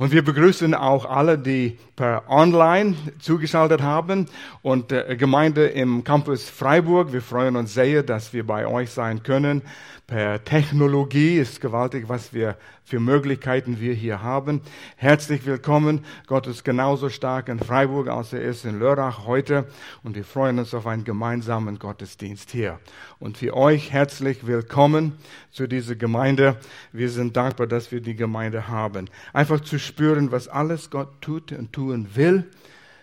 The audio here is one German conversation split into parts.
Und wir begrüßen auch alle, die per Online zugeschaltet haben und äh, Gemeinde im Campus Freiburg. Wir freuen uns sehr, dass wir bei euch sein können. Per Technologie ist gewaltig, was wir für Möglichkeiten wir hier haben. Herzlich willkommen. Gott ist genauso stark in Freiburg, als er ist in Lörrach heute. Und wir freuen uns auf einen gemeinsamen Gottesdienst hier. Und für euch herzlich willkommen zu dieser Gemeinde. Wir sind dankbar, dass wir die Gemeinde haben. Einfach zu spüren, was alles Gott tut und tun will.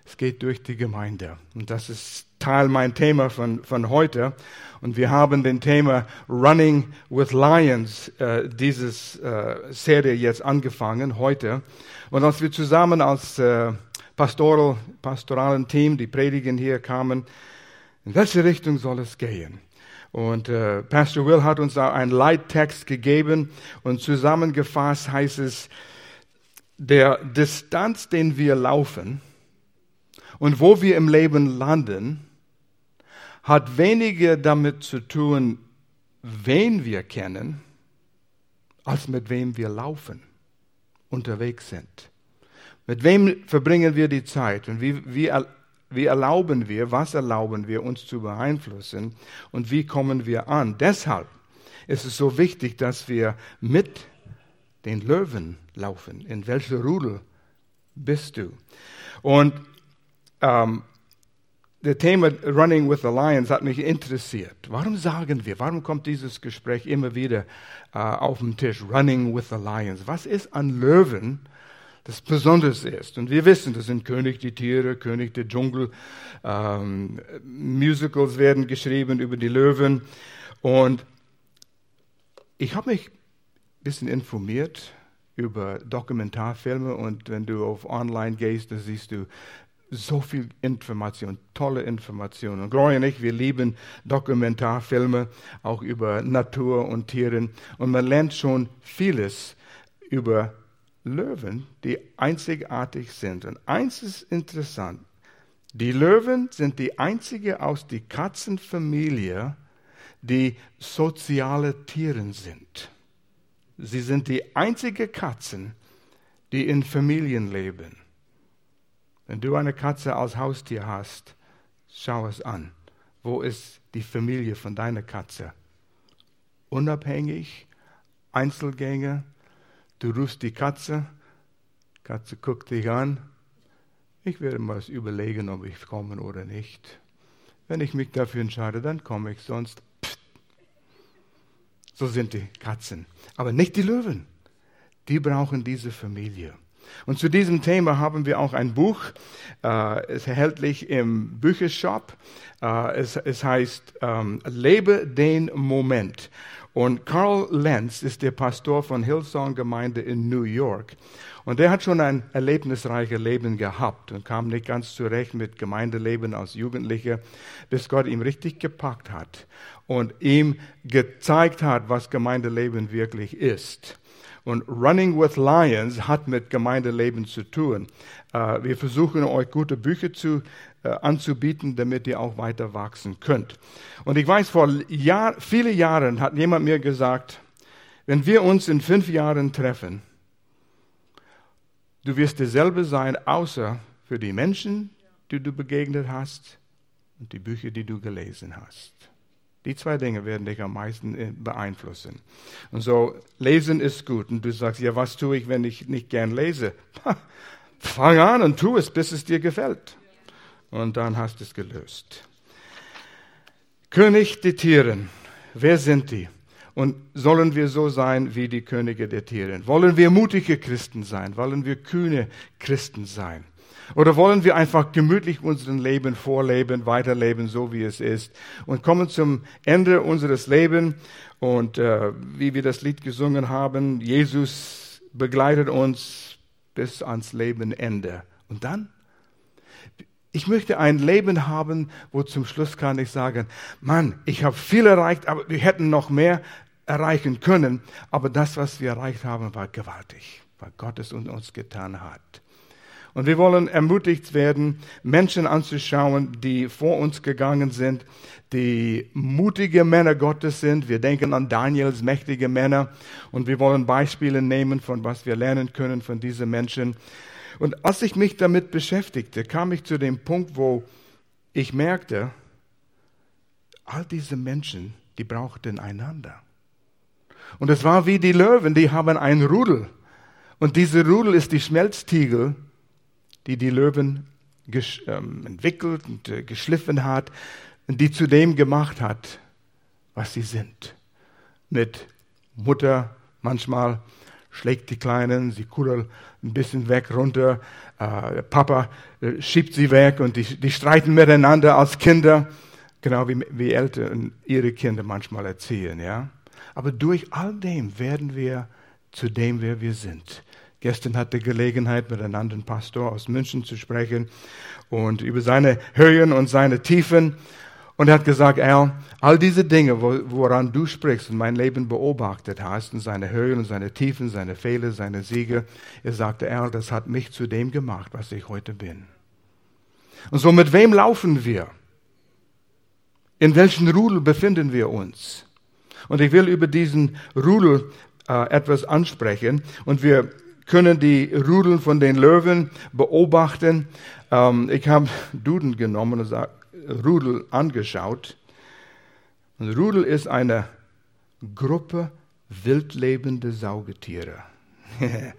Es geht durch die Gemeinde. Und das ist Teil mein Thema von, von heute. Und wir haben den Thema Running with Lions, äh, dieses äh, Serie jetzt angefangen heute. Und als wir zusammen als äh, pastoral, pastoralen Team, die Predigen hier kamen, in welche Richtung soll es gehen? Und äh, Pastor Will hat uns da einen Leittext gegeben und zusammengefasst heißt es, der Distanz, den wir laufen und wo wir im Leben landen, hat weniger damit zu tun, wen wir kennen, als mit wem wir laufen, unterwegs sind. Mit wem verbringen wir die Zeit und wie, wie, wie erlauben wir, was erlauben wir uns zu beeinflussen und wie kommen wir an. Deshalb ist es so wichtig, dass wir mit den Löwen laufen. In welcher Rudel bist du? Und ähm, das Thema Running with the Lions hat mich interessiert. Warum sagen wir, warum kommt dieses Gespräch immer wieder äh, auf den Tisch? Running with the Lions. Was ist an Löwen, das besonders ist? Und wir wissen, das sind König die Tiere, König der Dschungel. Ähm, Musicals werden geschrieben über die Löwen. Und ich habe mich ein bisschen informiert über Dokumentarfilme und wenn du auf online gehst, da siehst du so viel Information, tolle Informationen. Und Gloria und ich, wir lieben Dokumentarfilme, auch über Natur und Tieren. Und man lernt schon vieles über Löwen, die einzigartig sind. Und eins ist interessant. Die Löwen sind die einzige aus der Katzenfamilie, die soziale Tiere sind. Sie sind die einzige Katzen, die in Familien leben. Wenn du eine Katze als Haustier hast, schau es an. Wo ist die Familie von deiner Katze? Unabhängig, Einzelgänger, du rufst die Katze, Katze guckt dich an. Ich werde mal überlegen, ob ich komme oder nicht. Wenn ich mich dafür entscheide, dann komme ich, sonst. So sind die Katzen. Aber nicht die Löwen. Die brauchen diese Familie. Und zu diesem Thema haben wir auch ein Buch, äh, es ist erhältlich im Büchershop. Äh, es, es, heißt ähm, Lebe den Moment. Und Carl Lenz ist der Pastor von Hillsong Gemeinde in New York. Und der hat schon ein erlebnisreiches Leben gehabt und kam nicht ganz zurecht mit Gemeindeleben als Jugendlicher, bis Gott ihm richtig gepackt hat und ihm gezeigt hat, was Gemeindeleben wirklich ist. Und Running with Lions hat mit Gemeindeleben zu tun. Äh, wir versuchen euch gute Bücher zu, äh, anzubieten, damit ihr auch weiter wachsen könnt. Und ich weiß, vor Jahr, viele Jahren hat jemand mir gesagt, wenn wir uns in fünf Jahren treffen, du wirst derselbe sein, außer für die Menschen, die du begegnet hast und die Bücher, die du gelesen hast. Die zwei Dinge werden dich am meisten äh, beeinflussen. Und so, lesen ist gut. Und du sagst, ja, was tue ich, wenn ich nicht gern lese? Fang an und tu es, bis es dir gefällt. Und dann hast du es gelöst. König der Tiere. Wer sind die? Und sollen wir so sein wie die Könige der Tiere? Wollen wir mutige Christen sein? Wollen wir kühne Christen sein? Oder wollen wir einfach gemütlich unseren Leben vorleben, weiterleben, so wie es ist und kommen zum Ende unseres Lebens und äh, wie wir das Lied gesungen haben, Jesus begleitet uns bis ans Lebenende. Und dann? Ich möchte ein Leben haben, wo zum Schluss kann ich sagen, Mann, ich habe viel erreicht, aber wir hätten noch mehr erreichen können. Aber das, was wir erreicht haben, war gewaltig, was Gott es uns getan hat. Und wir wollen ermutigt werden, Menschen anzuschauen, die vor uns gegangen sind, die mutige Männer Gottes sind. Wir denken an Daniels mächtige Männer und wir wollen Beispiele nehmen, von was wir lernen können von diesen Menschen. Und als ich mich damit beschäftigte, kam ich zu dem Punkt, wo ich merkte, all diese Menschen, die brauchten einander. Und es war wie die Löwen, die haben ein Rudel. Und diese Rudel ist die Schmelztiegel, die die Löwen ähm, entwickelt und äh, geschliffen hat und die zu dem gemacht hat, was sie sind. Mit Mutter manchmal schlägt die Kleinen, sie kuddeln ein bisschen weg, runter. Äh, Papa äh, schiebt sie weg und die, die streiten miteinander als Kinder, genau wie, wie Eltern ihre Kinder manchmal erziehen. Ja? Aber durch all dem werden wir zu dem, wer wir sind. Gestern hatte Gelegenheit, mit einem anderen Pastor aus München zu sprechen und über seine Höhen und seine Tiefen. Und er hat gesagt, Al, all diese Dinge, woran du sprichst und mein Leben beobachtet hast, und seine Höhen und seine Tiefen, seine Fehler, seine Siege, er sagte, Al, das hat mich zu dem gemacht, was ich heute bin. Und so mit wem laufen wir? In welchem Rudel befinden wir uns? Und ich will über diesen Rudel äh, etwas ansprechen. Und wir können die Rudeln von den Löwen beobachten. Ähm, ich habe Duden genommen und Rudel angeschaut. Und Rudel ist eine Gruppe wildlebende Saugetiere.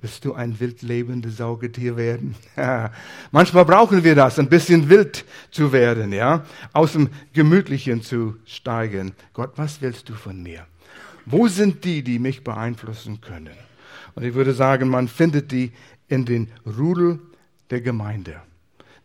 Willst du ein wildlebendes Saugetier werden? Manchmal brauchen wir das, ein bisschen wild zu werden, ja, aus dem Gemütlichen zu steigen. Gott, was willst du von mir? Wo sind die, die mich beeinflussen können? Und ich würde sagen, man findet die in den Rudel der Gemeinde.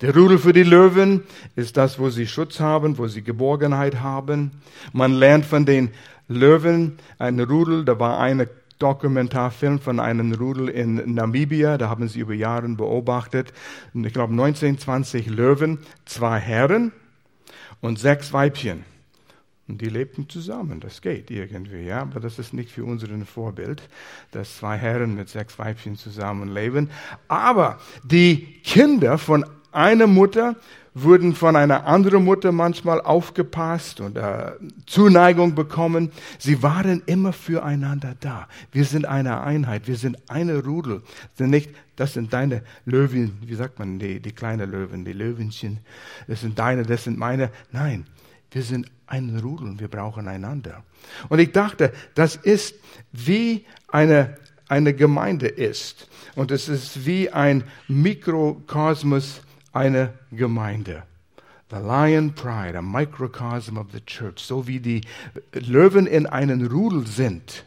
Der Rudel für die Löwen ist das, wo sie Schutz haben, wo sie Geborgenheit haben. Man lernt von den Löwen ein Rudel, da war ein Dokumentarfilm von einem Rudel in Namibia, da haben sie über Jahre beobachtet. Ich glaube 19, 20 Löwen, zwei Herren und sechs Weibchen. Und die lebten zusammen, das geht irgendwie, ja, aber das ist nicht für unseren Vorbild, dass zwei Herren mit sechs Weibchen zusammenleben. Aber die Kinder von einer Mutter wurden von einer anderen Mutter manchmal aufgepasst und äh, Zuneigung bekommen. Sie waren immer füreinander da. Wir sind eine Einheit, wir sind eine Rudel. Sind nicht, das sind deine Löwen, wie sagt man, die, die kleinen Löwen, die Löwenchen. Das sind deine, das sind meine. Nein, wir sind ein Rudel und wir brauchen einander. Und ich dachte, das ist wie eine, eine Gemeinde ist. Und es ist wie ein Mikrokosmos einer Gemeinde. The Lion Pride, a microcosm of the church, so wie die Löwen in einem Rudel sind,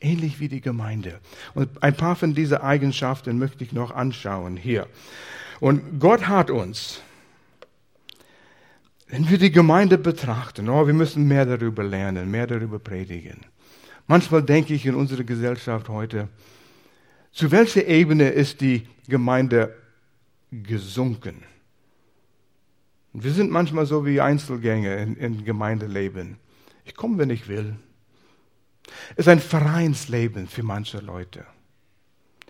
ähnlich wie die Gemeinde. Und ein paar von diesen Eigenschaften möchte ich noch anschauen hier. Und Gott hat uns wenn wir die Gemeinde betrachten, oh, wir müssen mehr darüber lernen, mehr darüber predigen. Manchmal denke ich in unserer Gesellschaft heute, zu welcher Ebene ist die Gemeinde gesunken? Wir sind manchmal so wie Einzelgänger in, in Gemeindeleben. Ich komme, wenn ich will. Es ist ein Vereinsleben für manche Leute.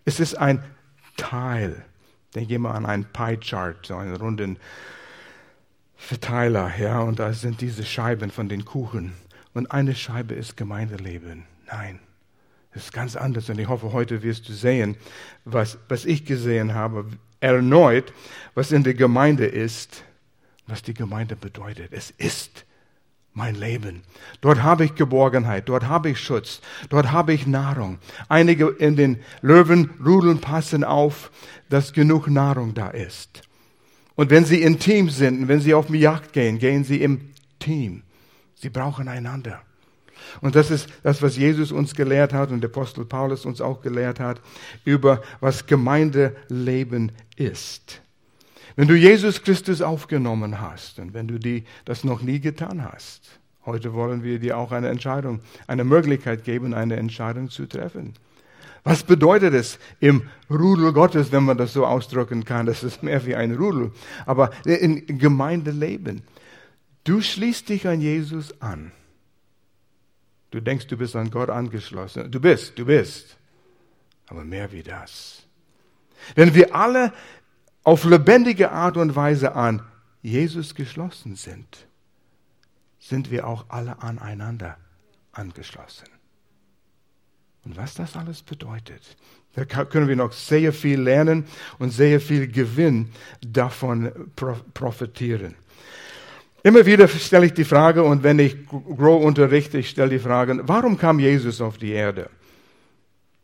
Es ist ein Teil. Denke mal an einen Pie-Chart, so einen runden Verteiler, ja, und da sind diese Scheiben von den Kuchen. Und eine Scheibe ist Gemeindeleben. Nein, das ist ganz anders. Und ich hoffe, heute wirst du sehen, was, was ich gesehen habe, erneut, was in der Gemeinde ist, was die Gemeinde bedeutet. Es ist mein Leben. Dort habe ich Geborgenheit, dort habe ich Schutz, dort habe ich Nahrung. Einige in den Löwenrudeln passen auf, dass genug Nahrung da ist. Und wenn sie intim sind, wenn sie auf die Jagd gehen, gehen sie im Team. Sie brauchen einander. Und das ist das, was Jesus uns gelehrt hat und der Apostel Paulus uns auch gelehrt hat über was Gemeindeleben ist. Wenn du Jesus Christus aufgenommen hast und wenn du die, das noch nie getan hast, heute wollen wir dir auch eine Entscheidung, eine Möglichkeit geben, eine Entscheidung zu treffen. Was bedeutet es im Rudel Gottes, wenn man das so ausdrücken kann? Das ist mehr wie ein Rudel. Aber in Gemeindeleben. Du schließt dich an Jesus an. Du denkst, du bist an Gott angeschlossen. Du bist, du bist. Aber mehr wie das. Wenn wir alle auf lebendige Art und Weise an Jesus geschlossen sind, sind wir auch alle aneinander angeschlossen. Und was das alles bedeutet, da können wir noch sehr viel lernen und sehr viel Gewinn davon profitieren. Immer wieder stelle ich die Frage, und wenn ich Grow unterrichte, ich stelle die Frage, warum kam Jesus auf die Erde?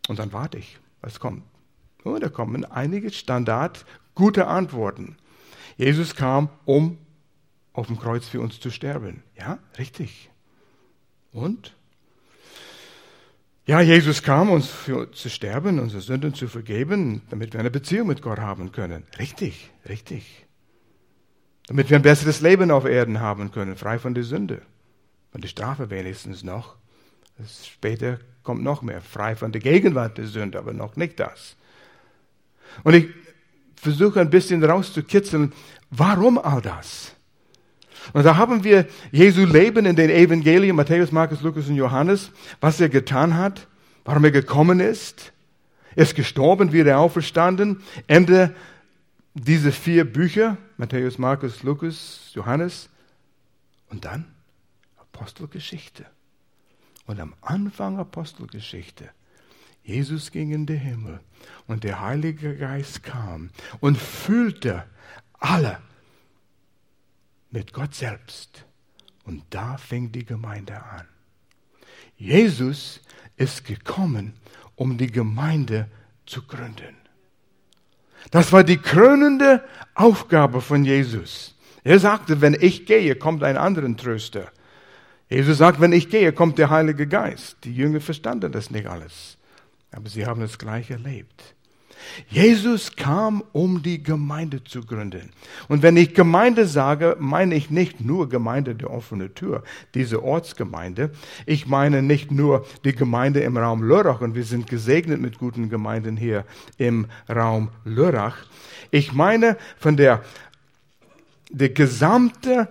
Und dann warte ich, was kommt. Und da kommen einige Standard gute Antworten. Jesus kam, um auf dem Kreuz für uns zu sterben. Ja, richtig. Und? Ja, Jesus kam, uns für zu sterben, unsere Sünden zu vergeben, damit wir eine Beziehung mit Gott haben können. Richtig, richtig. Damit wir ein besseres Leben auf Erden haben können, frei von der Sünde. Von der Strafe wenigstens noch. Später kommt noch mehr, frei von der Gegenwart der Sünde, aber noch nicht das. Und ich versuche ein bisschen rauszukitzeln, warum all das? Und da haben wir Jesu Leben in den Evangelien, Matthäus, Markus, Lukas und Johannes, was er getan hat, warum er gekommen ist. Er ist gestorben, wieder auferstanden. Ende dieser vier Bücher, Matthäus, Markus, Lukas, Johannes. Und dann Apostelgeschichte. Und am Anfang Apostelgeschichte. Jesus ging in den Himmel und der Heilige Geist kam und füllte alle mit Gott selbst. Und da fing die Gemeinde an. Jesus ist gekommen, um die Gemeinde zu gründen. Das war die krönende Aufgabe von Jesus. Er sagte, wenn ich gehe, kommt ein anderer Tröster. Jesus sagt, wenn ich gehe, kommt der Heilige Geist. Die Jünger verstanden das nicht alles, aber sie haben es gleich erlebt. Jesus kam, um die Gemeinde zu gründen. Und wenn ich Gemeinde sage, meine ich nicht nur Gemeinde der offenen Tür, diese Ortsgemeinde. Ich meine nicht nur die Gemeinde im Raum Lörrach und wir sind gesegnet mit guten Gemeinden hier im Raum Lörrach. Ich meine von der, der gesamte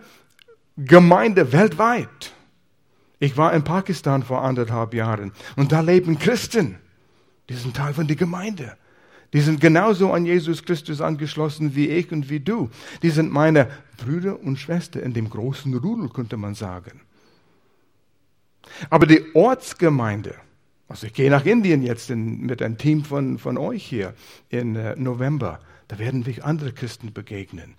Gemeinde weltweit. Ich war in Pakistan vor anderthalb Jahren und da leben Christen. Die sind Teil von der Gemeinde. Die sind genauso an Jesus Christus angeschlossen wie ich und wie du. Die sind meine Brüder und Schwestern in dem großen Rudel, könnte man sagen. Aber die Ortsgemeinde, also ich gehe nach Indien jetzt in, mit einem Team von, von euch hier im äh, November, da werden wir andere Christen begegnen.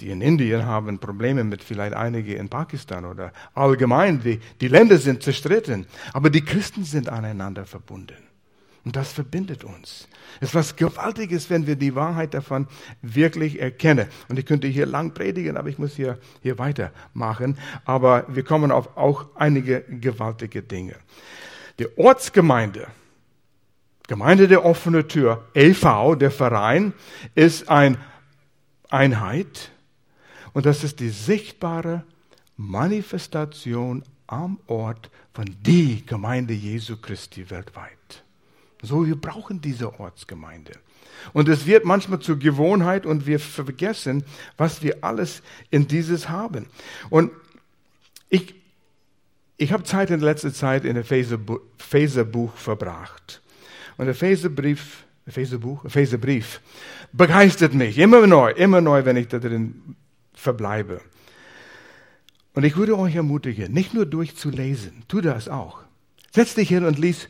Die in Indien haben Probleme mit vielleicht einige in Pakistan oder allgemein. Die, die Länder sind zerstritten, aber die Christen sind aneinander verbunden. Und das verbindet uns. Es ist was Gewaltiges, wenn wir die Wahrheit davon wirklich erkennen. Und ich könnte hier lang predigen, aber ich muss hier, hier weitermachen. Aber wir kommen auf auch einige gewaltige Dinge. Die Ortsgemeinde, Gemeinde der offenen Tür, EV, der Verein, ist eine Einheit. Und das ist die sichtbare Manifestation am Ort von die Gemeinde Jesu Christi weltweit. So, wir brauchen diese Ortsgemeinde. Und es wird manchmal zur Gewohnheit und wir vergessen, was wir alles in dieses haben. Und ich, ich habe Zeit in letzter Zeit in Epheserbuch verbracht. Und der Epheserbrief, Epheserbuch, Epheserbrief begeistert mich immer neu, immer neu, wenn ich da drin verbleibe. Und ich würde euch ermutigen, nicht nur durchzulesen, tu das auch. Setz dich hin und lies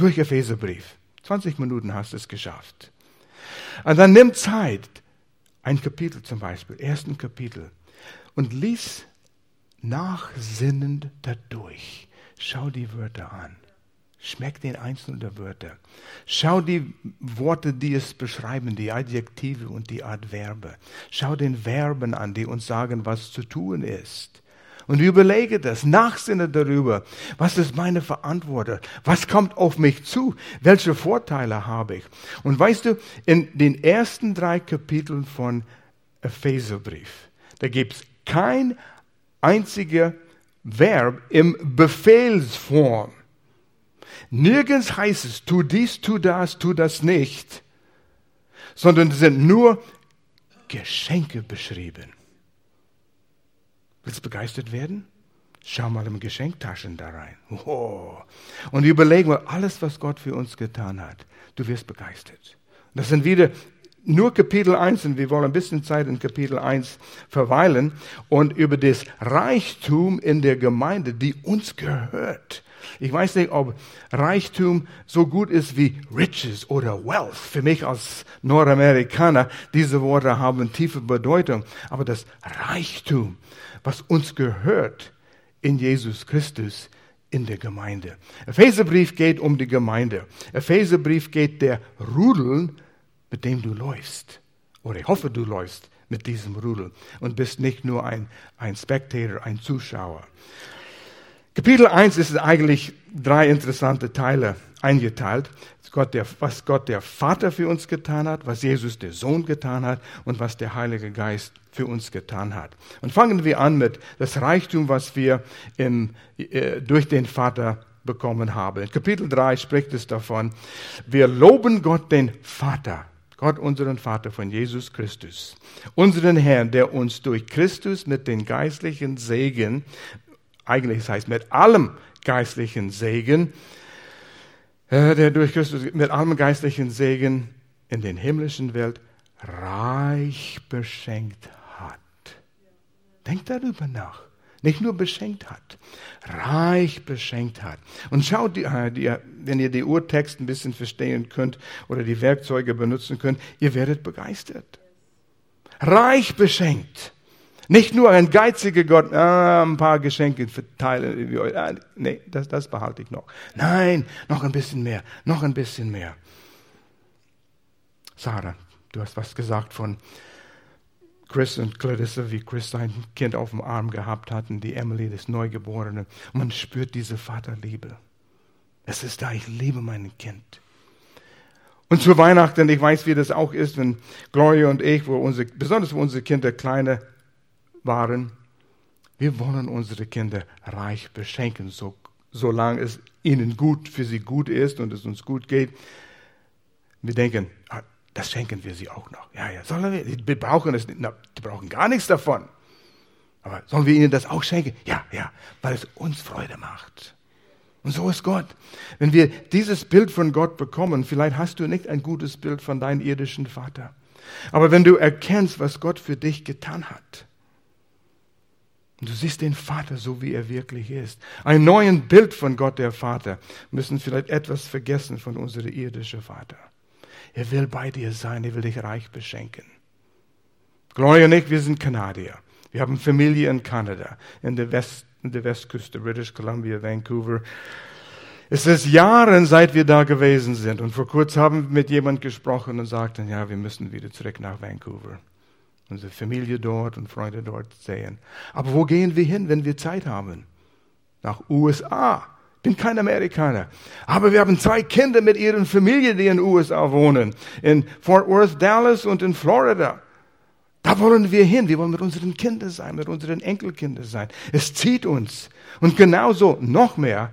durch Epheserbrief. 20 Minuten hast du es geschafft. Und dann nimm Zeit, ein Kapitel zum Beispiel, ersten Kapitel, und lies nachsinnend dadurch. Schau die Wörter an. Schmeck den einzelnen der Wörter. Schau die Worte, die es beschreiben, die Adjektive und die Adverbe. Schau den Verben an, die uns sagen, was zu tun ist. Und überlege das, nachsinne darüber. Was ist meine Verantwortung? Was kommt auf mich zu? Welche Vorteile habe ich? Und weißt du, in den ersten drei Kapiteln von Epheserbrief, da gibt es kein einziger Verb im Befehlsform. Nirgends heißt es, tu dies, tu das, tu das nicht, sondern es sind nur Geschenke beschrieben. Willst du begeistert werden? Schau mal im Geschenktaschen da rein. Oh. Und überleg mal alles, was Gott für uns getan hat. Du wirst begeistert. Das sind wieder nur Kapitel 1 und wir wollen ein bisschen Zeit in Kapitel 1 verweilen und über das Reichtum in der Gemeinde, die uns gehört. Ich weiß nicht, ob Reichtum so gut ist wie Riches oder Wealth. Für mich als Nordamerikaner, diese Worte haben tiefe Bedeutung. Aber das Reichtum, was uns gehört in Jesus Christus, in der Gemeinde. Epheserbrief geht um die Gemeinde. Epheserbrief geht der Rudel, mit dem du läufst. Oder ich hoffe, du läufst mit diesem Rudel und bist nicht nur ein, ein Spectator, ein Zuschauer. Kapitel 1 ist eigentlich drei interessante Teile eingeteilt. Gott der, was Gott der Vater für uns getan hat, was Jesus der Sohn getan hat und was der Heilige Geist für uns getan hat. Und fangen wir an mit das Reichtum, was wir im, äh, durch den Vater bekommen haben. In Kapitel 3 spricht es davon, wir loben Gott den Vater, Gott unseren Vater von Jesus Christus, unseren Herrn, der uns durch Christus mit den geistlichen Segen, eigentlich das heißt mit allem geistlichen Segen, der durch Christus mit allem geistlichen Segen in den himmlischen Welt reich beschenkt hat. Denkt darüber nach. Nicht nur beschenkt hat, reich beschenkt hat. Und schaut, die, äh, die, wenn ihr die Urtext ein bisschen verstehen könnt oder die Werkzeuge benutzen könnt, ihr werdet begeistert. Reich beschenkt. Nicht nur ein geiziger Gott, ah, ein paar Geschenke verteilen. Ah, nee, das, das behalte ich noch. Nein, noch ein bisschen mehr, noch ein bisschen mehr. Sarah, du hast was gesagt von Chris und Clarissa, wie Chris sein Kind auf dem Arm gehabt hatten, die Emily, das Neugeborene. man spürt diese Vaterliebe. Es ist da, ich liebe mein Kind. Und zu Weihnachten, ich weiß, wie das auch ist, wenn Gloria und ich, wo unsere, besonders wo unsere Kinder kleine waren, wir wollen unsere Kinder reich beschenken, so, solange es ihnen gut, für sie gut ist und es uns gut geht. Wir denken, ah, das schenken wir sie auch noch. Ja, ja, sollen wir? Wir brauchen es nicht. die brauchen gar nichts davon. Aber sollen wir ihnen das auch schenken? Ja, ja, weil es uns Freude macht. Und so ist Gott. Wenn wir dieses Bild von Gott bekommen, vielleicht hast du nicht ein gutes Bild von deinem irdischen Vater. Aber wenn du erkennst, was Gott für dich getan hat, und du siehst den Vater so, wie er wirklich ist. Ein neues Bild von Gott, der Vater. Wir müssen vielleicht etwas vergessen von unserem irdischen Vater. Er will bei dir sein, er will dich reich beschenken. Gloria und ich, wir sind Kanadier. Wir haben Familie in Kanada, in der, West, in der Westküste, British Columbia, Vancouver. Es ist Jahre, seit wir da gewesen sind. Und vor kurzem haben wir mit jemand gesprochen und sagten, ja, wir müssen wieder zurück nach Vancouver unsere Familie dort und Freunde dort sehen. Aber wo gehen wir hin, wenn wir Zeit haben? Nach USA. Ich bin kein Amerikaner. Aber wir haben zwei Kinder mit ihren Familien, die in den USA wohnen. In Fort Worth, Dallas und in Florida. Da wollen wir hin. Wir wollen mit unseren Kindern sein, mit unseren Enkelkindern sein. Es zieht uns. Und genauso noch mehr.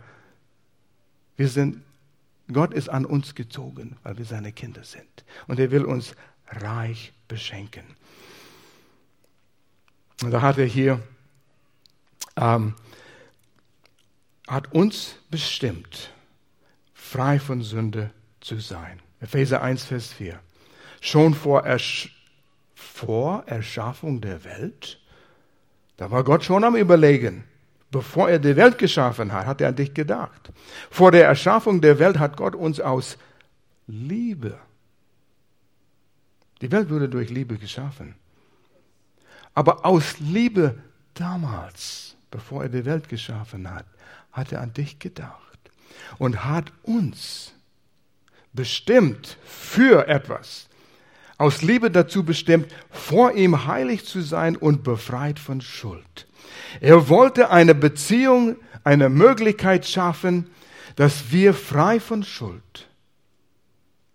Wir sind, Gott ist an uns gezogen, weil wir seine Kinder sind. Und er will uns reich beschenken. Und da hat er hier, ähm, hat uns bestimmt, frei von Sünde zu sein. Epheser 1, Vers 4. Schon vor, Ersch vor Erschaffung der Welt, da war Gott schon am Überlegen. Bevor er die Welt geschaffen hat, hat er an dich gedacht. Vor der Erschaffung der Welt hat Gott uns aus Liebe. Die Welt wurde durch Liebe geschaffen. Aber aus Liebe damals, bevor er die Welt geschaffen hat, hat er an dich gedacht und hat uns bestimmt für etwas. Aus Liebe dazu bestimmt, vor ihm heilig zu sein und befreit von Schuld. Er wollte eine Beziehung, eine Möglichkeit schaffen, dass wir frei von Schuld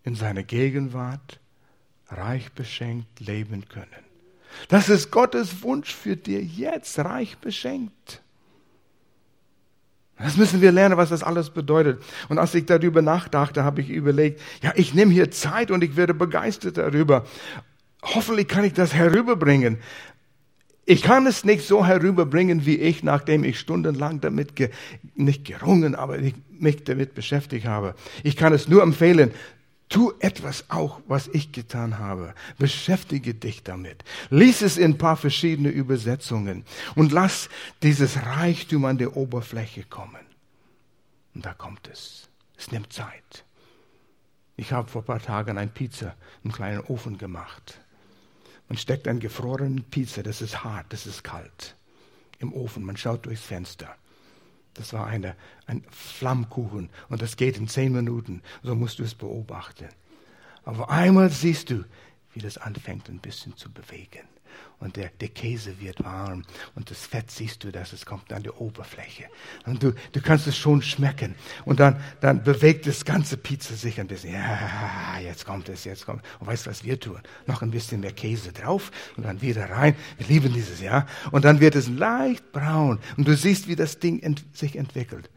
in seiner Gegenwart reich beschenkt leben können. Das ist Gottes Wunsch für dir jetzt, reich beschenkt. Das müssen wir lernen, was das alles bedeutet. Und als ich darüber nachdachte, habe ich überlegt, ja, ich nehme hier Zeit und ich werde begeistert darüber. Hoffentlich kann ich das herüberbringen. Ich kann es nicht so herüberbringen, wie ich, nachdem ich stundenlang damit, ge nicht gerungen, aber ich mich damit beschäftigt habe. Ich kann es nur empfehlen, Tu etwas auch, was ich getan habe. Beschäftige dich damit. Lies es in ein paar verschiedene Übersetzungen und lass dieses Reichtum an der Oberfläche kommen. Und da kommt es. Es nimmt Zeit. Ich habe vor ein paar Tagen ein Pizza im kleinen Ofen gemacht. Man steckt einen gefrorenen Pizza, das ist hart, das ist kalt, im Ofen. Man schaut durchs Fenster. Das war eine, ein Flammkuchen und das geht in zehn Minuten. So musst du es beobachten. Aber einmal siehst du, wie das anfängt ein bisschen zu bewegen und der, der Käse wird warm und das Fett siehst du, dass es kommt an die Oberfläche. Und du, du kannst es schon schmecken. Und dann, dann bewegt das ganze Pizza sich ein bisschen. Ja, jetzt kommt es, jetzt kommt es. Und weißt du, was wir tun? Noch ein bisschen mehr Käse drauf und dann wieder rein. Wir lieben dieses, ja. Und dann wird es leicht braun und du siehst, wie das Ding ent sich entwickelt.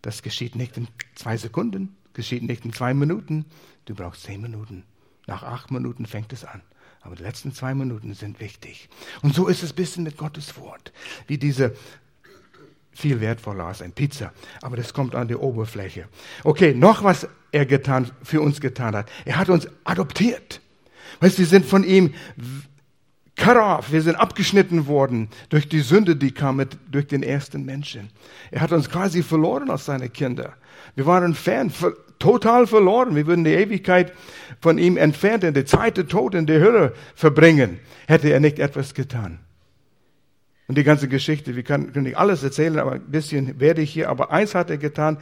Das geschieht nicht in zwei Sekunden, geschieht nicht in zwei Minuten. Du brauchst zehn Minuten. Nach acht Minuten fängt es an. Aber die letzten zwei Minuten sind wichtig. Und so ist es ein bisschen mit Gottes Wort. Wie diese viel wertvoller als ein Pizza. Aber das kommt an die Oberfläche. Okay, noch was er getan, für uns getan hat. Er hat uns adoptiert. Weißt, wir sind von ihm cut wir sind abgeschnitten worden durch die Sünde, die kam mit, durch den ersten Menschen. Er hat uns quasi verloren als seine Kinder. Wir waren fern, total verloren. Wir würden die Ewigkeit von ihm entfernt, in der Zeit der Tod in der Hölle verbringen, hätte er nicht etwas getan. Und die ganze Geschichte, wir können, nicht alles erzählen, aber ein bisschen werde ich hier. Aber eins hat er getan,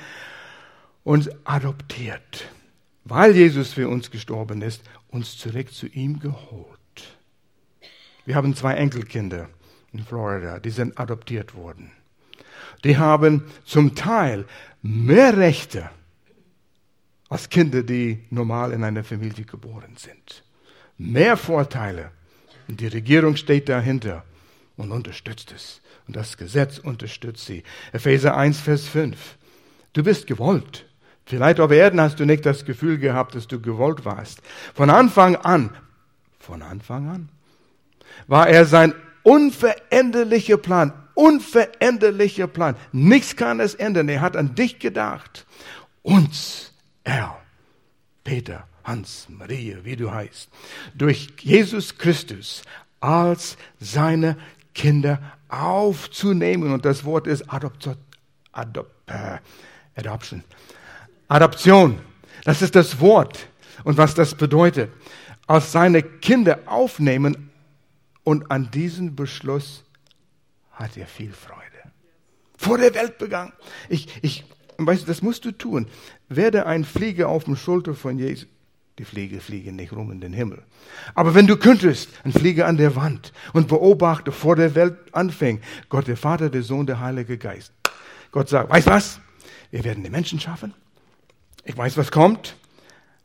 uns adoptiert. Weil Jesus für uns gestorben ist, uns zurück zu ihm geholt. Wir haben zwei Enkelkinder in Florida, die sind adoptiert worden. Die haben zum Teil mehr Rechte als Kinder, die normal in einer Familie geboren sind. Mehr Vorteile. Und die Regierung steht dahinter und unterstützt es. Und das Gesetz unterstützt sie. Epheser 1, Vers 5. Du bist gewollt. Vielleicht auf Erden hast du nicht das Gefühl gehabt, dass du gewollt warst. Von Anfang an, von Anfang an, war er sein unveränderlicher Plan, unveränderlicher Plan. Nichts kann es ändern. Er hat an dich gedacht. Uns er, Peter, Hans, Maria, wie du heißt, durch Jesus Christus als seine Kinder aufzunehmen. Und das Wort ist Adoption. Adop, Adoption. Adoption. Das ist das Wort. Und was das bedeutet. Als seine Kinder aufnehmen. Und an diesem Beschluss hat er viel Freude. Vor der Welt begangen. Ich, ich weißt du, das musst du tun. Werde ein Flieger auf dem Schulter von Jesus. Die Fliege fliegen nicht rum in den Himmel. Aber wenn du könntest, ein Flieger an der Wand und beobachte, vor der Welt anfängt, Gott der Vater, der Sohn, der Heilige Geist. Gott sagt, weißt was? Wir werden die Menschen schaffen. Ich weiß, was kommt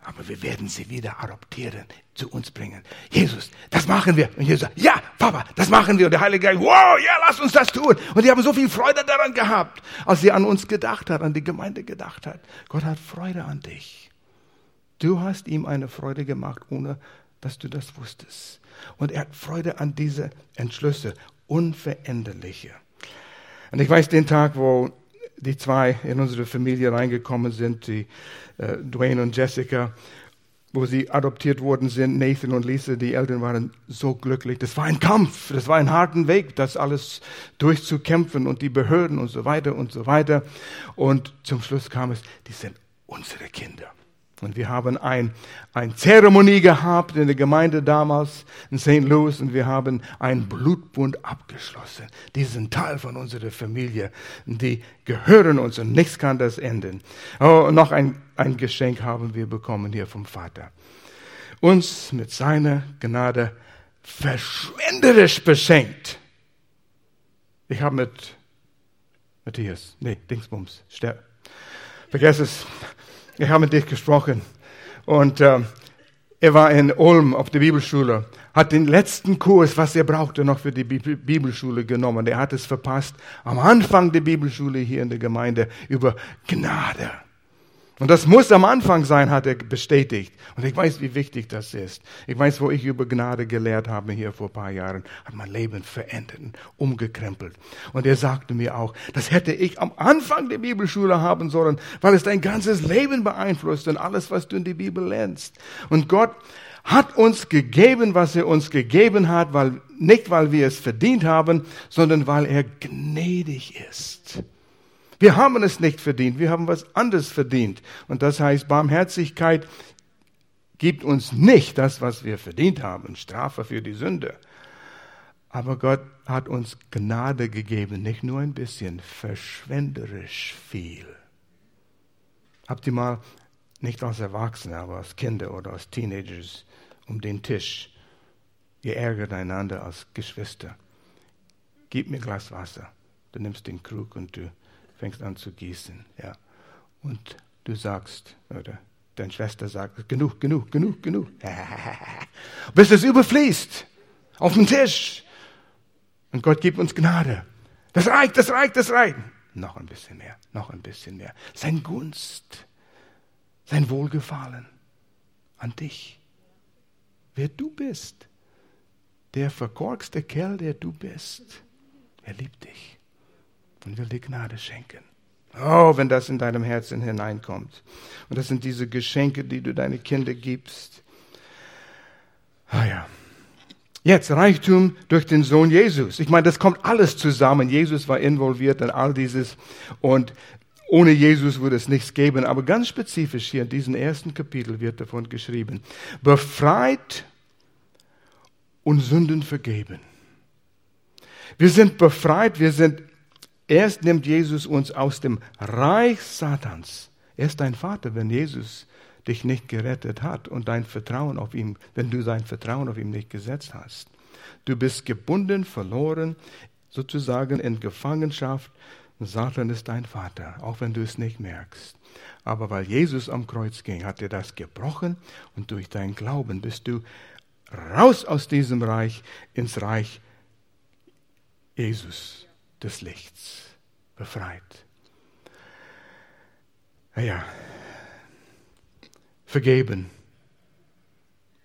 aber wir werden sie wieder adoptieren, zu uns bringen. Jesus, das machen wir. Und Jesus sagt, ja, Papa, das machen wir. Und der Heilige Geist, wow, ja, lass uns das tun. Und die haben so viel Freude daran gehabt, als sie an uns gedacht hat, an die Gemeinde gedacht hat. Gott hat Freude an dich. Du hast ihm eine Freude gemacht, ohne dass du das wusstest. Und er hat Freude an diese Entschlüsse, unveränderliche. Und ich weiß den Tag, wo die zwei in unsere Familie reingekommen sind, die äh, Dwayne und Jessica, wo sie adoptiert worden sind, Nathan und Lisa, die Eltern waren so glücklich. Das war ein Kampf, das war ein harten Weg, das alles durchzukämpfen und die Behörden und so weiter und so weiter. Und zum Schluss kam es, die sind unsere Kinder. Und wir haben ein, ein Zeremonie gehabt in der Gemeinde damals in St. Louis und wir haben einen Blutbund abgeschlossen. Die sind Teil von unserer Familie. Die gehören uns und nichts kann das enden. Oh, noch ein, ein Geschenk haben wir bekommen hier vom Vater. Uns mit seiner Gnade verschwenderisch beschenkt. Ich habe mit Matthias, nee, Dingsbums, vergess es. Ich habe mit dich gesprochen. Und äh, er war in Ulm auf der Bibelschule, hat den letzten Kurs, was er brauchte, noch für die Bibelschule genommen. Er hat es verpasst am Anfang der Bibelschule hier in der Gemeinde über Gnade. Und das muss am Anfang sein, hat er bestätigt. Und ich weiß, wie wichtig das ist. Ich weiß, wo ich über Gnade gelehrt habe hier vor ein paar Jahren, hat mein Leben verändert umgekrempelt. Und er sagte mir auch, das hätte ich am Anfang der Bibelschule haben sollen, weil es dein ganzes Leben beeinflusst und alles, was du in der Bibel lernst. Und Gott hat uns gegeben, was er uns gegeben hat, weil, nicht weil wir es verdient haben, sondern weil er gnädig ist. Wir haben es nicht verdient, wir haben was anderes verdient. Und das heißt, Barmherzigkeit gibt uns nicht das, was wir verdient haben, Strafe für die Sünde. Aber Gott hat uns Gnade gegeben, nicht nur ein bisschen, verschwenderisch viel. Habt ihr mal, nicht als Erwachsene, aber als Kinder oder als Teenagers, um den Tisch geärgert einander als Geschwister? Gib mir ein Glas Wasser. Du nimmst den Krug und du fängst an zu gießen, ja. Und du sagst, oder deine Schwester sagt, genug, genug, genug, genug. Bis es überfließt auf den Tisch. Und Gott gibt uns Gnade. Das reicht, das reicht, das reicht. Noch ein bisschen mehr, noch ein bisschen mehr. Sein Gunst, sein Wohlgefallen an dich, wer du bist. Der verkorkste Kerl, der du bist, er liebt dich und will dir Gnade schenken. Oh, wenn das in deinem Herzen hineinkommt. Und das sind diese Geschenke, die du deine Kinder gibst. Ah ja. Jetzt Reichtum durch den Sohn Jesus. Ich meine, das kommt alles zusammen. Jesus war involviert in all dieses und ohne Jesus würde es nichts geben. Aber ganz spezifisch hier in diesem ersten Kapitel wird davon geschrieben. Befreit und Sünden vergeben. Wir sind befreit, wir sind Erst nimmt Jesus uns aus dem Reich Satans. Er ist dein Vater, wenn Jesus dich nicht gerettet hat und dein Vertrauen auf ihn, wenn du dein Vertrauen auf ihn nicht gesetzt hast. Du bist gebunden, verloren, sozusagen in Gefangenschaft. Satan ist dein Vater, auch wenn du es nicht merkst. Aber weil Jesus am Kreuz ging, hat er das gebrochen und durch dein Glauben bist du raus aus diesem Reich ins Reich Jesus des Lichts befreit. Naja, vergeben.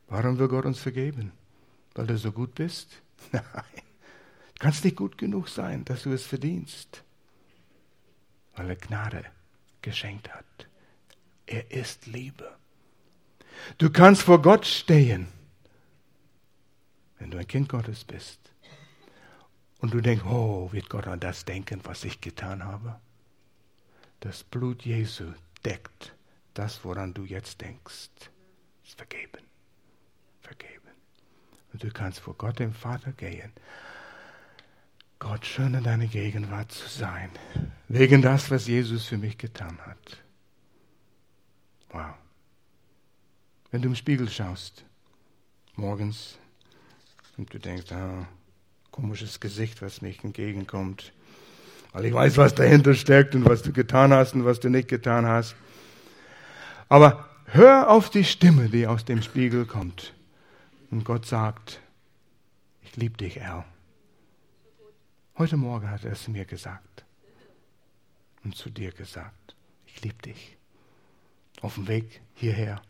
Warum will Gott uns vergeben? Weil du so gut bist? Nein. Du kannst nicht gut genug sein, dass du es verdienst. Weil er Gnade geschenkt hat. Er ist Liebe. Du kannst vor Gott stehen, wenn du ein Kind Gottes bist. Und du denkst, oh, wird Gott an das denken, was ich getan habe? Das Blut Jesu deckt das, woran du jetzt denkst. Ist vergeben. Vergeben. Und du kannst vor Gott, dem Vater, gehen. Gott, schön in deiner Gegenwart zu sein. Wegen das, was Jesus für mich getan hat. Wow. Wenn du im Spiegel schaust, morgens, und du denkst, ah, komisches Gesicht, was mich entgegenkommt. Weil ich weiß, was dahinter steckt und was du getan hast und was du nicht getan hast. Aber hör auf die Stimme, die aus dem Spiegel kommt. Und Gott sagt, ich liebe dich, Al. Heute Morgen hat er es mir gesagt und zu dir gesagt, ich liebe dich. Auf dem Weg hierher,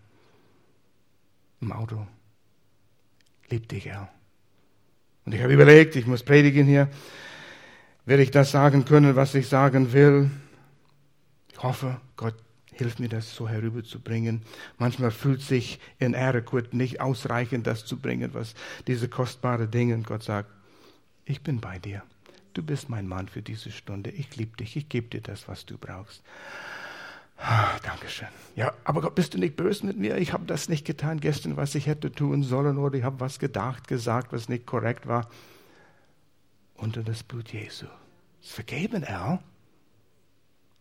im Auto, lieb dich, Al. Und ich habe überlegt, ich muss predigen hier. Werde ich das sagen können, was ich sagen will? Ich hoffe, Gott hilft mir, das so herüberzubringen. Manchmal fühlt sich inadequate, nicht ausreichend, das zu bringen, was diese kostbare Dinge. Gott sagt, ich bin bei dir. Du bist mein Mann für diese Stunde. Ich liebe dich. Ich gebe dir das, was du brauchst. Dankeschön. Ja, aber Gott, bist du nicht böse mit mir? Ich habe das nicht getan gestern, was ich hätte tun sollen, oder ich habe was gedacht, gesagt, was nicht korrekt war. Unter das Blut Jesu. Ist vergeben, Al.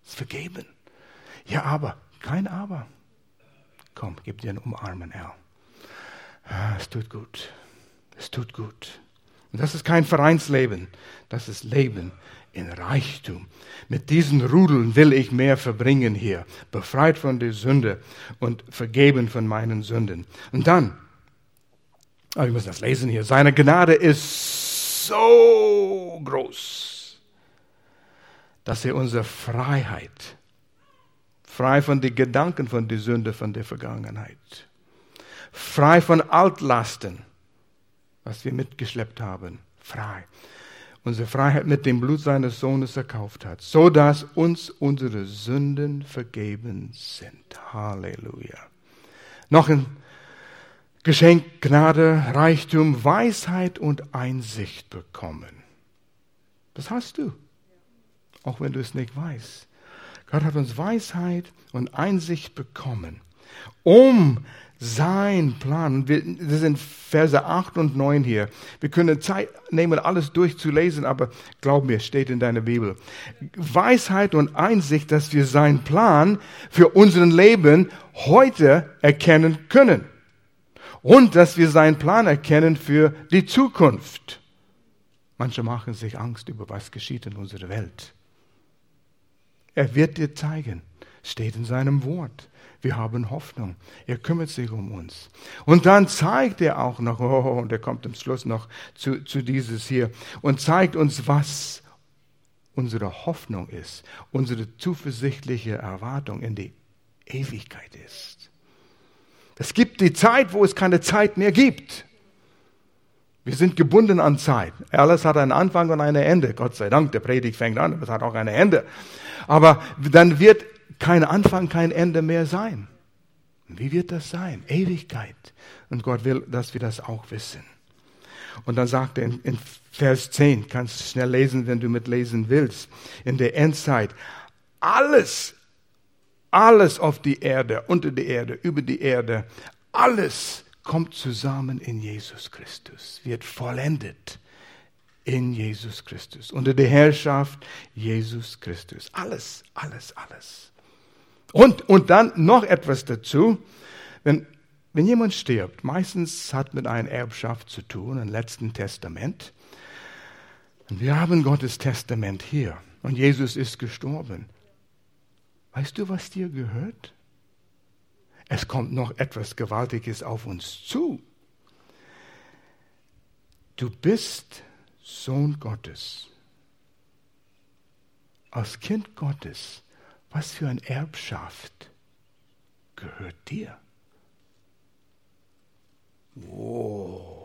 Ist vergeben. Ja, aber, kein Aber. Komm, gib dir einen Umarmen, Al. Ah, es tut gut. Es tut gut. Und das ist kein Vereinsleben. Das ist Leben in Reichtum. Mit diesen Rudeln will ich mehr verbringen hier, befreit von der Sünde und vergeben von meinen Sünden. Und dann, oh, ich muss das lesen hier, seine Gnade ist so groß, dass er unsere Freiheit Frei von den Gedanken von der Sünde von der Vergangenheit. Frei von Altlasten, was wir mitgeschleppt haben. Frei. Unsere Freiheit mit dem Blut seines Sohnes erkauft hat, so dass uns unsere Sünden vergeben sind. Halleluja. Noch ein Geschenk, Gnade, Reichtum, Weisheit und Einsicht bekommen. Das hast du, auch wenn du es nicht weißt. Gott hat uns Weisheit und Einsicht bekommen, um sein Plan. das sind Verse 8 und 9 hier. Wir können Zeit nehmen, alles durchzulesen, aber glaub mir, steht in deiner Bibel. Weisheit und Einsicht, dass wir seinen Plan für unseren Leben heute erkennen können und dass wir seinen Plan erkennen für die Zukunft. Manche machen sich Angst über was geschieht in unserer Welt. Er wird dir zeigen, steht in seinem Wort. Wir haben Hoffnung. Er kümmert sich um uns. Und dann zeigt er auch noch, oh, und er kommt am Schluss noch zu, zu dieses hier, und zeigt uns, was unsere Hoffnung ist, unsere zuversichtliche Erwartung in die Ewigkeit ist. Es gibt die Zeit, wo es keine Zeit mehr gibt. Wir sind gebunden an Zeit. Alles hat einen Anfang und ein Ende. Gott sei Dank, der Predigt fängt an, aber es hat auch ein Ende. Aber dann wird kein Anfang, kein Ende mehr sein. Wie wird das sein? Ewigkeit. Und Gott will, dass wir das auch wissen. Und dann sagt er in, in Vers 10, kannst du schnell lesen, wenn du mitlesen willst, in der Endzeit, alles, alles auf die Erde, unter die Erde, über die Erde, alles kommt zusammen in Jesus Christus, wird vollendet in Jesus Christus, unter der Herrschaft Jesus Christus. Alles, alles, alles. Und, und dann noch etwas dazu. Wenn, wenn jemand stirbt, meistens hat mit einer Erbschaft zu tun, im letzten Testament. Und wir haben Gottes Testament hier. Und Jesus ist gestorben. Weißt du, was dir gehört? Es kommt noch etwas Gewaltiges auf uns zu. Du bist Sohn Gottes. Als Kind Gottes, was für eine Erbschaft gehört dir? Wow.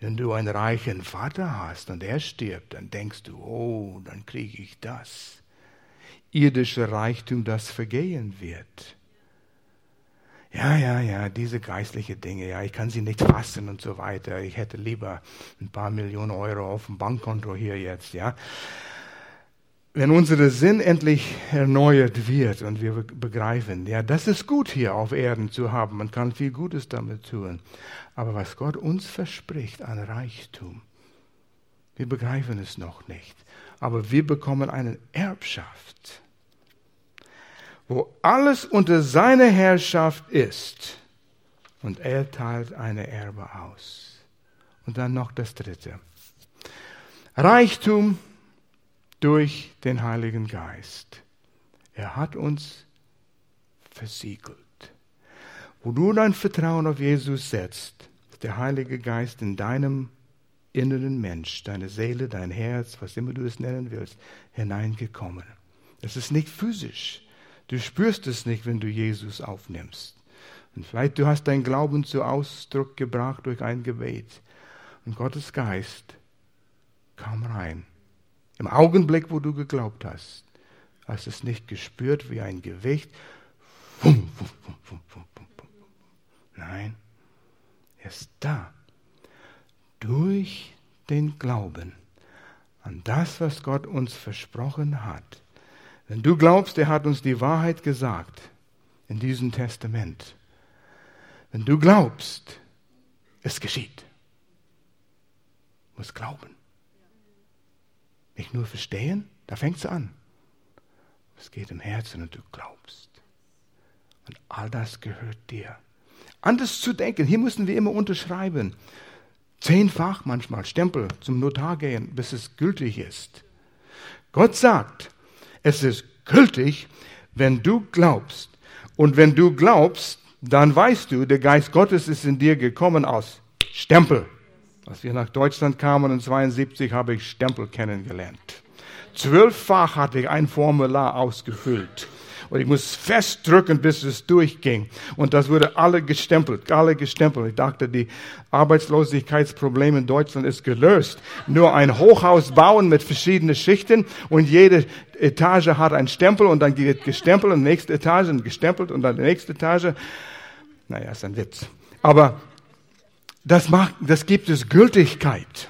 Wenn du einen reichen Vater hast und er stirbt, dann denkst du, oh, dann kriege ich das irdische Reichtum, das vergehen wird. Ja, ja, ja, diese geistlichen Dinge, ja, ich kann sie nicht fassen und so weiter. Ich hätte lieber ein paar Millionen Euro auf dem Bankkonto hier jetzt, ja. Wenn unser Sinn endlich erneuert wird und wir begreifen, ja, das ist gut hier auf Erden zu haben, man kann viel Gutes damit tun. Aber was Gott uns verspricht an Reichtum, wir begreifen es noch nicht. Aber wir bekommen eine Erbschaft wo alles unter seiner Herrschaft ist. Und er teilt eine Erbe aus. Und dann noch das dritte. Reichtum durch den Heiligen Geist. Er hat uns versiegelt. Wo du dein Vertrauen auf Jesus setzt, ist der Heilige Geist in deinem inneren Mensch, deine Seele, dein Herz, was immer du es nennen willst, hineingekommen. Das ist nicht physisch. Du spürst es nicht, wenn du Jesus aufnimmst. Und vielleicht du hast deinen Glauben zu Ausdruck gebracht durch ein Gebet. Und Gottes Geist kam rein. Im Augenblick, wo du geglaubt hast, hast du es nicht gespürt wie ein Gewicht. Nein, er ist da. Durch den Glauben an das, was Gott uns versprochen hat, wenn du glaubst, er hat uns die Wahrheit gesagt in diesem Testament, wenn du glaubst, es geschieht, muss glauben. Nicht nur verstehen, da fängt es an. Es geht im Herzen und du glaubst. Und all das gehört dir. Anders zu denken, hier müssen wir immer unterschreiben. Zehnfach manchmal Stempel zum Notar gehen, bis es gültig ist. Gott sagt, es ist gültig, wenn du glaubst. Und wenn du glaubst, dann weißt du, der Geist Gottes ist in dir gekommen aus Stempel. Als wir nach Deutschland kamen in 72, habe ich Stempel kennengelernt. Zwölffach hatte ich ein Formular ausgefüllt. Und ich muss festdrücken, bis es durchging. Und das wurde alle gestempelt, alle gestempelt. Ich dachte, die Arbeitslosigkeitsprobleme in Deutschland ist gelöst. Nur ein Hochhaus bauen mit verschiedenen Schichten und jede Etage hat einen Stempel und dann wird gestempelt und nächste Etage und gestempelt und dann die nächste Etage. Naja, ist ein Witz. Aber das macht, das gibt es Gültigkeit.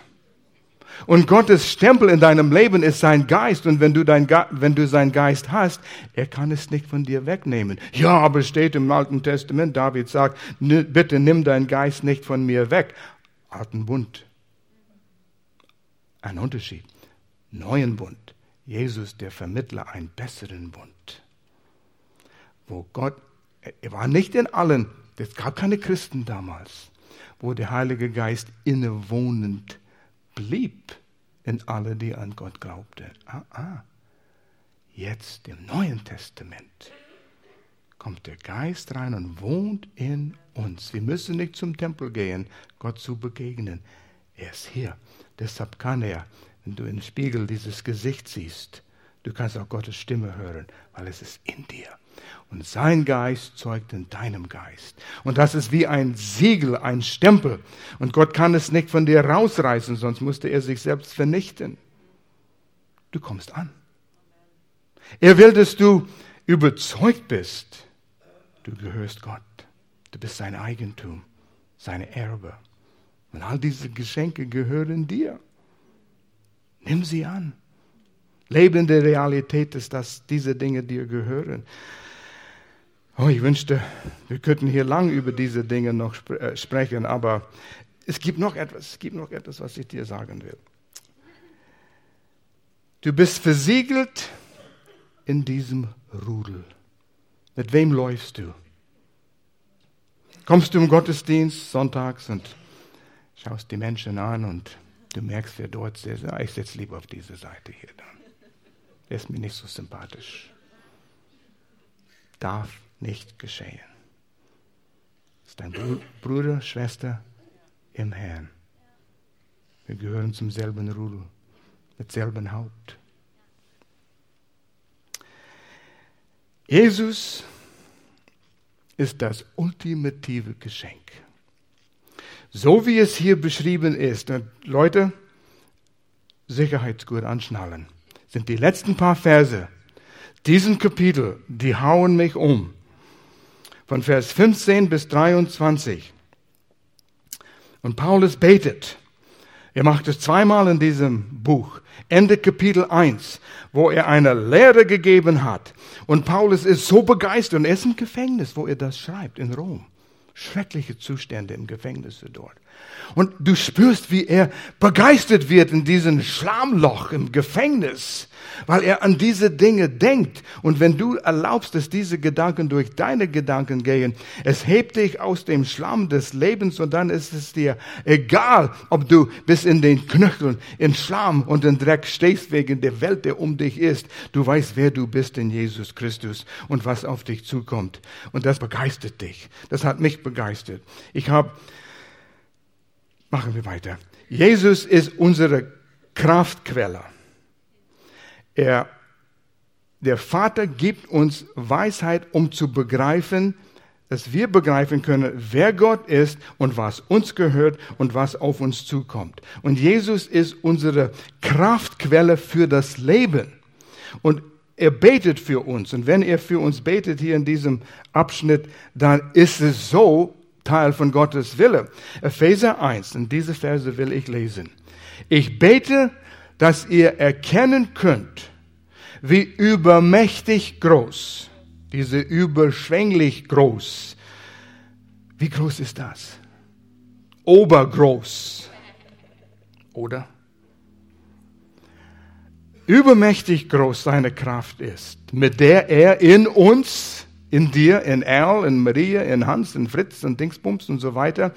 Und Gottes Stempel in deinem Leben ist sein Geist. Und wenn du, dein, wenn du seinen Geist hast, er kann es nicht von dir wegnehmen. Ja, aber steht im Alten Testament, David sagt, bitte nimm deinen Geist nicht von mir weg. Alten Bund. Ein Unterschied. Neuen Bund. Jesus, der Vermittler, einen besseren Bund. Wo Gott, er war nicht in allen, es gab keine Christen damals, wo der Heilige Geist innewohnend blieb in alle, die an Gott glaubten. Ah, ah. Jetzt im Neuen Testament kommt der Geist rein und wohnt in uns. Wir müssen nicht zum Tempel gehen, Gott zu begegnen. Er ist hier. Deshalb kann er, wenn du im Spiegel dieses Gesicht siehst, du kannst auch Gottes Stimme hören, weil es ist in dir. Und sein Geist zeugt in deinem Geist. Und das ist wie ein Siegel, ein Stempel. Und Gott kann es nicht von dir rausreißen, sonst musste er sich selbst vernichten. Du kommst an. Er will, dass du überzeugt bist, du gehörst Gott. Du bist sein Eigentum, seine Erbe. Und all diese Geschenke gehören dir. Nimm sie an. Lebende Realität ist, dass diese Dinge dir gehören. Oh, ich wünschte, wir könnten hier lang über diese Dinge noch sp äh, sprechen, aber es gibt noch etwas, es gibt noch etwas, was ich dir sagen will. Du bist versiegelt in diesem Rudel. Mit wem läufst du? Kommst du im Gottesdienst sonntags und schaust die Menschen an und du merkst, wer dort sitzt. Ja, ich sitze lieber auf dieser Seite hier. Der ist mir nicht so sympathisch. Darf nicht geschehen. Das ist dein Bruder, Schwester im Herrn. Wir gehören zum selben Rudel, mit selben Haupt. Jesus ist das ultimative Geschenk. So wie es hier beschrieben ist, und Leute, Sicherheitsgurt anschnallen, sind die letzten paar Verse, diesen Kapitel, die hauen mich um von Vers 15 bis 23. Und Paulus betet. Er macht es zweimal in diesem Buch. Ende Kapitel 1, wo er eine Lehre gegeben hat. Und Paulus ist so begeistert und er ist im Gefängnis, wo er das schreibt, in Rom. Schreckliche Zustände im Gefängnis dort. Und du spürst, wie er begeistert wird in diesem Schlammloch im Gefängnis, weil er an diese Dinge denkt. Und wenn du erlaubst, dass diese Gedanken durch deine Gedanken gehen, es hebt dich aus dem Schlamm des Lebens und dann ist es dir egal, ob du bis in den Knöcheln, in Schlamm und in Dreck stehst wegen der Welt, der um dich ist. Du weißt, wer du bist in Jesus Christus und was auf dich zukommt. Und das begeistert dich. Das hat mich begeistert. Ich habe Machen wir weiter. Jesus ist unsere Kraftquelle. Er, der Vater gibt uns Weisheit, um zu begreifen, dass wir begreifen können, wer Gott ist und was uns gehört und was auf uns zukommt. Und Jesus ist unsere Kraftquelle für das Leben. Und er betet für uns. Und wenn er für uns betet hier in diesem Abschnitt, dann ist es so, Teil von Gottes Wille. Epheser 1, und diese Verse will ich lesen. Ich bete, dass ihr erkennen könnt, wie übermächtig groß, diese überschwänglich groß, wie groß ist das? Obergroß. Oder? Übermächtig groß seine Kraft ist, mit der er in uns in dir, in Al, in Maria, in Hans, in Fritz, in Dingsbums und so weiter,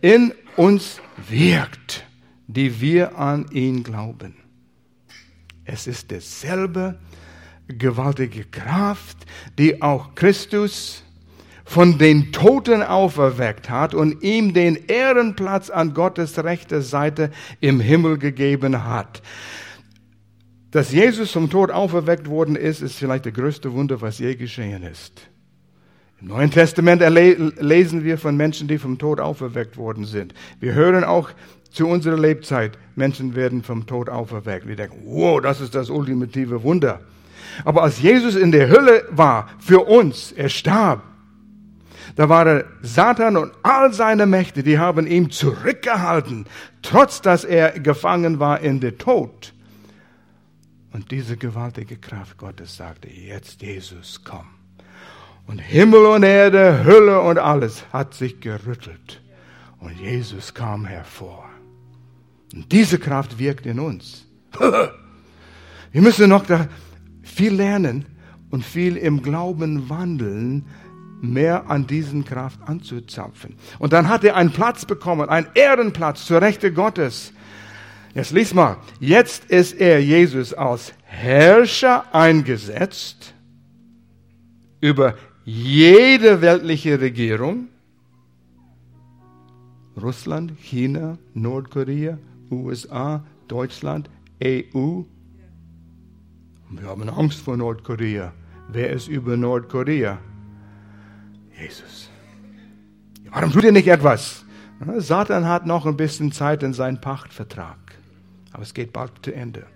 in uns wirkt, die wir an ihn glauben. Es ist dasselbe gewaltige Kraft, die auch Christus von den Toten auferweckt hat und ihm den Ehrenplatz an Gottes rechter Seite im Himmel gegeben hat. Dass Jesus vom Tod auferweckt worden ist, ist vielleicht der größte Wunder, was je geschehen ist. Im Neuen Testament lesen wir von Menschen, die vom Tod auferweckt worden sind. Wir hören auch zu unserer Lebzeit, Menschen werden vom Tod auferweckt. Wir denken, wow, das ist das ultimative Wunder. Aber als Jesus in der Hölle war, für uns, er starb, da war Satan und all seine Mächte, die haben ihn zurückgehalten, trotz dass er gefangen war in der Tod. Und diese gewaltige Kraft Gottes sagte, jetzt Jesus, komm. Und Himmel und Erde, Hölle und alles hat sich gerüttelt. Und Jesus kam hervor. Und diese Kraft wirkt in uns. Wir müssen noch viel lernen und viel im Glauben wandeln, mehr an diesen Kraft anzuzapfen. Und dann hat er einen Platz bekommen, einen Ehrenplatz zur Rechte Gottes. Jetzt lies mal. Jetzt ist er Jesus als Herrscher eingesetzt über jede weltliche Regierung. Russland, China, Nordkorea, USA, Deutschland, EU. Wir haben Angst vor Nordkorea. Wer ist über Nordkorea? Jesus. Warum tut ihr nicht etwas? Satan hat noch ein bisschen Zeit in seinen Pachtvertrag. Aber es geht bald zu Ende.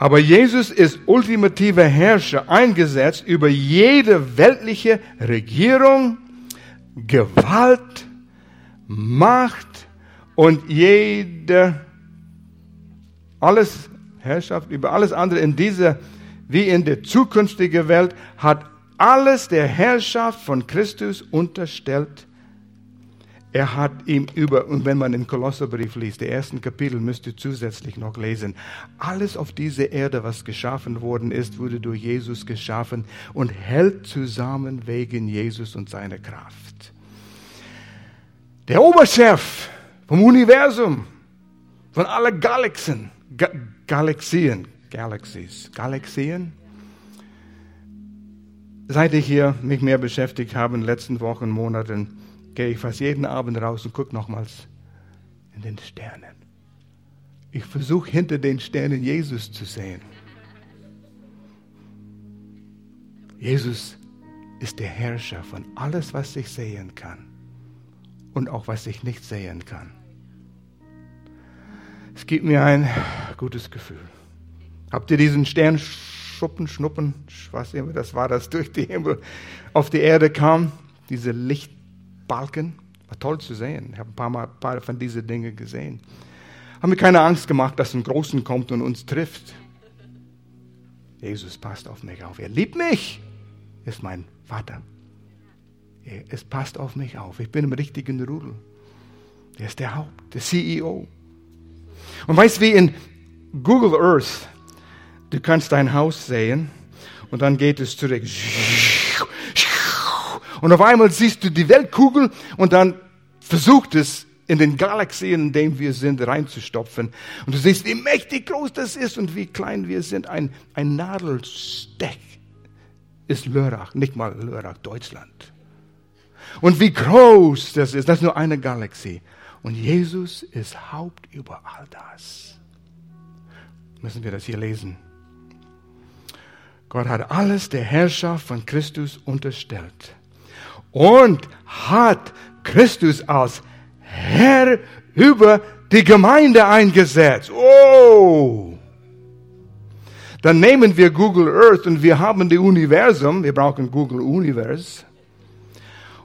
Aber Jesus ist ultimativer Herrscher, eingesetzt über jede weltliche Regierung, Gewalt, Macht und jede, alles Herrschaft über alles andere in dieser wie in der zukünftigen Welt hat alles der Herrschaft von Christus unterstellt. Er hat ihm über, und wenn man den Kolosserbrief liest, die ersten Kapitel müsst ihr zusätzlich noch lesen, alles auf dieser Erde, was geschaffen worden ist, wurde durch Jesus geschaffen und hält zusammen wegen Jesus und seiner Kraft. Der Oberchef vom Universum, von allen Galaxien, Ga Galaxien, Galaxies, Galaxien, Seit ich hier mich mehr beschäftigt habe in den letzten Wochen, Monaten, gehe ich fast jeden Abend raus und gucke nochmals in den Sternen. Ich versuche hinter den Sternen Jesus zu sehen. Jesus ist der Herrscher von alles, was ich sehen kann und auch was ich nicht sehen kann. Es gibt mir ein gutes Gefühl. Habt ihr diesen Stern Schuppen, Schnuppen, was immer das war, das durch die Himmel auf die Erde kam. Diese Lichtbalken. War toll zu sehen. Ich habe ein paar, Mal, paar von diesen Dingen gesehen. Haben mir keine Angst gemacht, dass ein Großen kommt und uns trifft. Jesus passt auf mich auf. Er liebt mich. Er ist mein Vater. Es passt auf mich auf. Ich bin im richtigen Rudel. Er ist der Haupt, der CEO. Und weißt du, wie in Google Earth Du kannst dein Haus sehen und dann geht es zurück. Und auf einmal siehst du die Weltkugel und dann versucht es in den Galaxien, in denen wir sind, reinzustopfen. Und du siehst, wie mächtig groß das ist und wie klein wir sind. Ein, ein Nadelsteck ist Lörrach, nicht mal Lörrach, Deutschland. Und wie groß das ist, das ist nur eine Galaxie. Und Jesus ist Haupt über all das. Müssen wir das hier lesen? Gott hat alles der Herrschaft von Christus unterstellt und hat Christus als Herr über die Gemeinde eingesetzt. Oh! Dann nehmen wir Google Earth und wir haben die Universum. Wir brauchen Google Universe.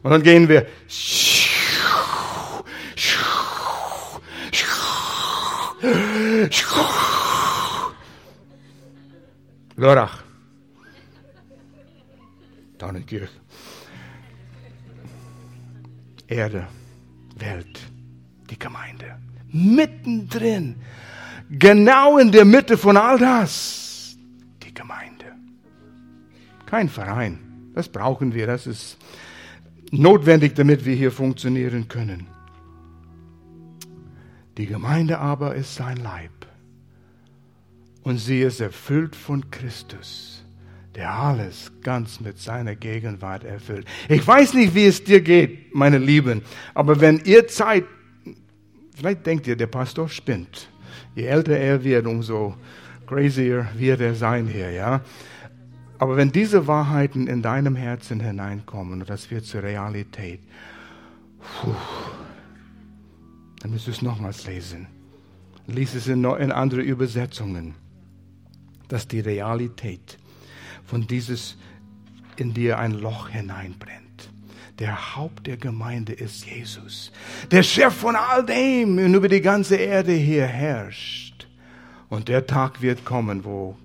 Und dann gehen wir. Lörrach. Dornenkirch. Erde, Welt, die Gemeinde. Mittendrin, genau in der Mitte von all das, die Gemeinde. Kein Verein, das brauchen wir, das ist notwendig, damit wir hier funktionieren können. Die Gemeinde aber ist sein Leib und sie ist erfüllt von Christus der alles ganz mit seiner Gegenwart erfüllt. Ich weiß nicht, wie es dir geht, meine Lieben, aber wenn ihr Zeit, vielleicht denkt ihr, der Pastor spinnt. Je älter er wird, umso crazier wird er sein hier, ja. Aber wenn diese Wahrheiten in deinem Herzen hineinkommen und das wird zur Realität, puh, dann müsst du es nochmals lesen. Lies es in, in andere Übersetzungen, dass die Realität von dieses in dir ein Loch hineinbrennt. Der Haupt der Gemeinde ist Jesus. Der Chef von all dem und über die ganze Erde hier herrscht. Und der Tag wird kommen, wo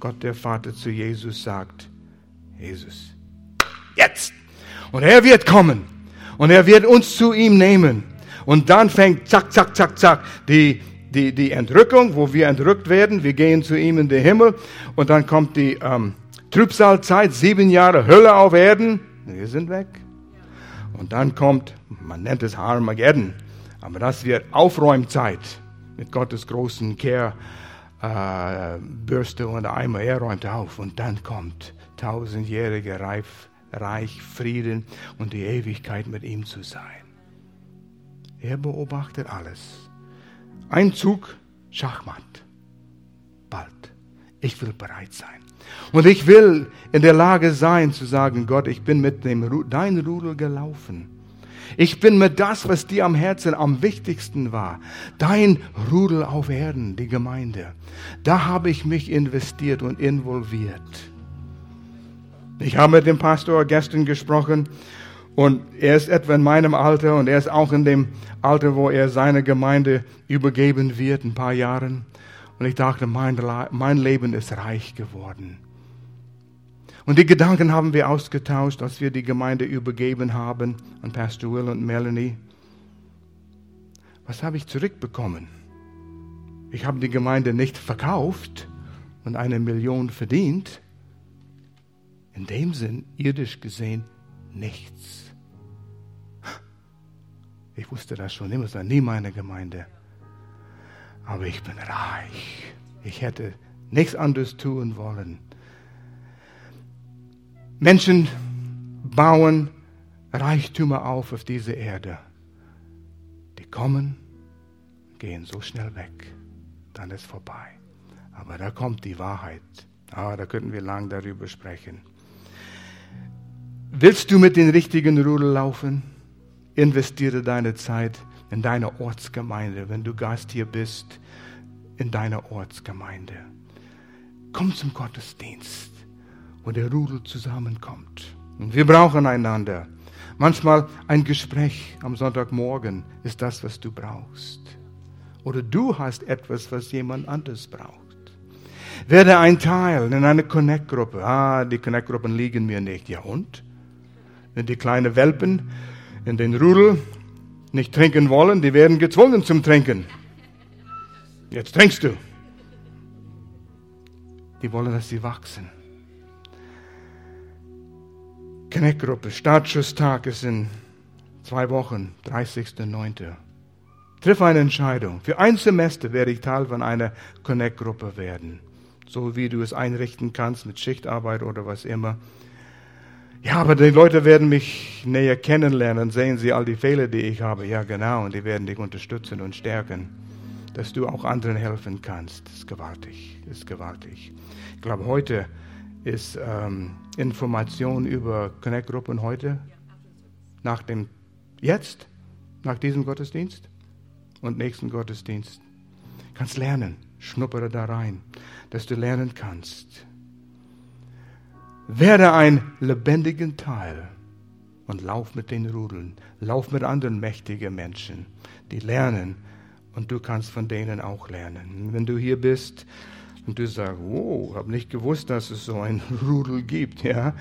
Gott der Vater zu Jesus sagt, Jesus, jetzt. Und er wird kommen. Und er wird uns zu ihm nehmen. Und dann fängt zack, zack, zack, zack die, die, die Entrückung, wo wir entrückt werden. Wir gehen zu ihm in den Himmel. Und dann kommt die ähm, Trübsalzeit, sieben Jahre Hölle auf Erden. Wir sind weg. Und dann kommt, man nennt es Armageddon, aber das wird Aufräumzeit mit Gottes großen Kehrbürste äh, und Eimer. Er räumt auf und dann kommt tausendjähriger Reif, Reich, Frieden und die Ewigkeit mit ihm zu sein. Er beobachtet alles. Ein Zug, Schachmatt. Bald. Ich will bereit sein. Und ich will in der Lage sein zu sagen, Gott, ich bin mit dem dein Rudel gelaufen. Ich bin mit das, was dir am Herzen am wichtigsten war, dein Rudel auf Erden, die Gemeinde. Da habe ich mich investiert und involviert. Ich habe mit dem Pastor gestern gesprochen und er ist etwa in meinem Alter und er ist auch in dem Alter, wo er seine Gemeinde übergeben wird, ein paar Jahren. Und ich dachte, mein, mein Leben ist reich geworden. Und die Gedanken haben wir ausgetauscht, als wir die Gemeinde übergeben haben an Pastor Will und Melanie. Was habe ich zurückbekommen? Ich habe die Gemeinde nicht verkauft und eine Million verdient. In dem Sinn, irdisch gesehen, nichts. Ich wusste das schon immer, es war nie meine Gemeinde. Aber ich bin reich. Ich hätte nichts anderes tun wollen Menschen bauen Reichtümer auf auf diese Erde. Die kommen, gehen so schnell weg, dann ist vorbei. Aber da kommt die Wahrheit. Ah, da könnten wir lang darüber sprechen. Willst du mit den richtigen Rudel laufen? Investiere deine Zeit in deine Ortsgemeinde, wenn du Gast hier bist, in deiner Ortsgemeinde. Komm zum Gottesdienst wo der Rudel zusammenkommt. Und wir brauchen einander. Manchmal ein Gespräch am Sonntagmorgen ist das, was du brauchst. Oder du hast etwas, was jemand anderes braucht. Werde ein Teil in einer Connect-Gruppe. Ah, die Connect-Gruppen liegen mir nicht. Ja und? Wenn die kleinen Welpen in den Rudel nicht trinken wollen, die werden gezwungen zum Trinken. Jetzt trinkst du. Die wollen, dass sie wachsen. Connect-Gruppe, Startschusstag ist in zwei Wochen, 30.09. Triff eine Entscheidung. Für ein Semester werde ich Teil von einer Connect-Gruppe werden. So wie du es einrichten kannst mit Schichtarbeit oder was immer. Ja, aber die Leute werden mich näher kennenlernen, sehen sie all die Fehler, die ich habe. Ja, genau, und die werden dich unterstützen und stärken, dass du auch anderen helfen kannst. Das ist gewaltig, das ist gewaltig. Ich glaube, heute ist ähm, Information über Connect-Gruppen heute, nach dem, jetzt, nach diesem Gottesdienst und nächsten Gottesdienst. Kannst lernen, schnuppere da rein, dass du lernen kannst. Werde ein lebendigen Teil und lauf mit den Rudeln, lauf mit anderen mächtigen Menschen, die lernen und du kannst von denen auch lernen. Wenn du hier bist, und du sagst, wow, habe nicht gewusst, dass es so ein Rudel gibt, ja.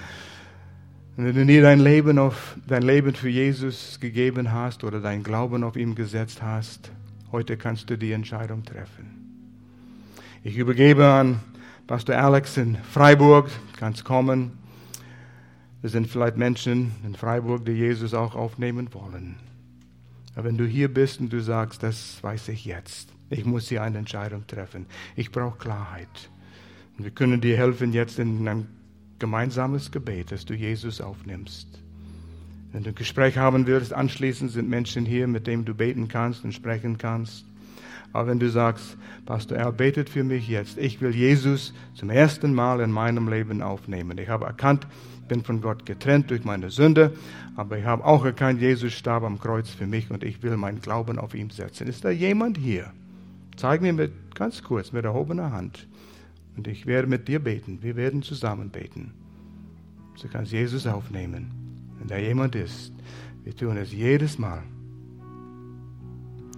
Wenn du nie dein Leben auf dein Leben für Jesus gegeben hast oder dein Glauben auf ihm gesetzt hast, heute kannst du die Entscheidung treffen. Ich übergebe an Pastor Alex in Freiburg, kannst kommen. Es sind vielleicht Menschen in Freiburg, die Jesus auch aufnehmen wollen. Aber wenn du hier bist und du sagst, das weiß ich jetzt, ich muss hier eine Entscheidung treffen. Ich brauche Klarheit. Und wir können dir helfen jetzt in ein gemeinsames Gebet, dass du Jesus aufnimmst. Wenn du ein Gespräch haben willst, anschließend sind Menschen hier, mit denen du beten kannst und sprechen kannst. Aber wenn du sagst, Pastor er betet für mich jetzt, ich will Jesus zum ersten Mal in meinem Leben aufnehmen. Ich habe erkannt, bin von Gott getrennt durch meine Sünde, aber ich habe auch erkannt, Jesus starb am Kreuz für mich und ich will meinen Glauben auf ihn setzen. Ist da jemand hier? Zeig mir mit, ganz kurz mit erhobener Hand. Und ich werde mit dir beten. Wir werden zusammen beten. Du kannst Jesus aufnehmen. Wenn da jemand ist, wir tun es jedes Mal.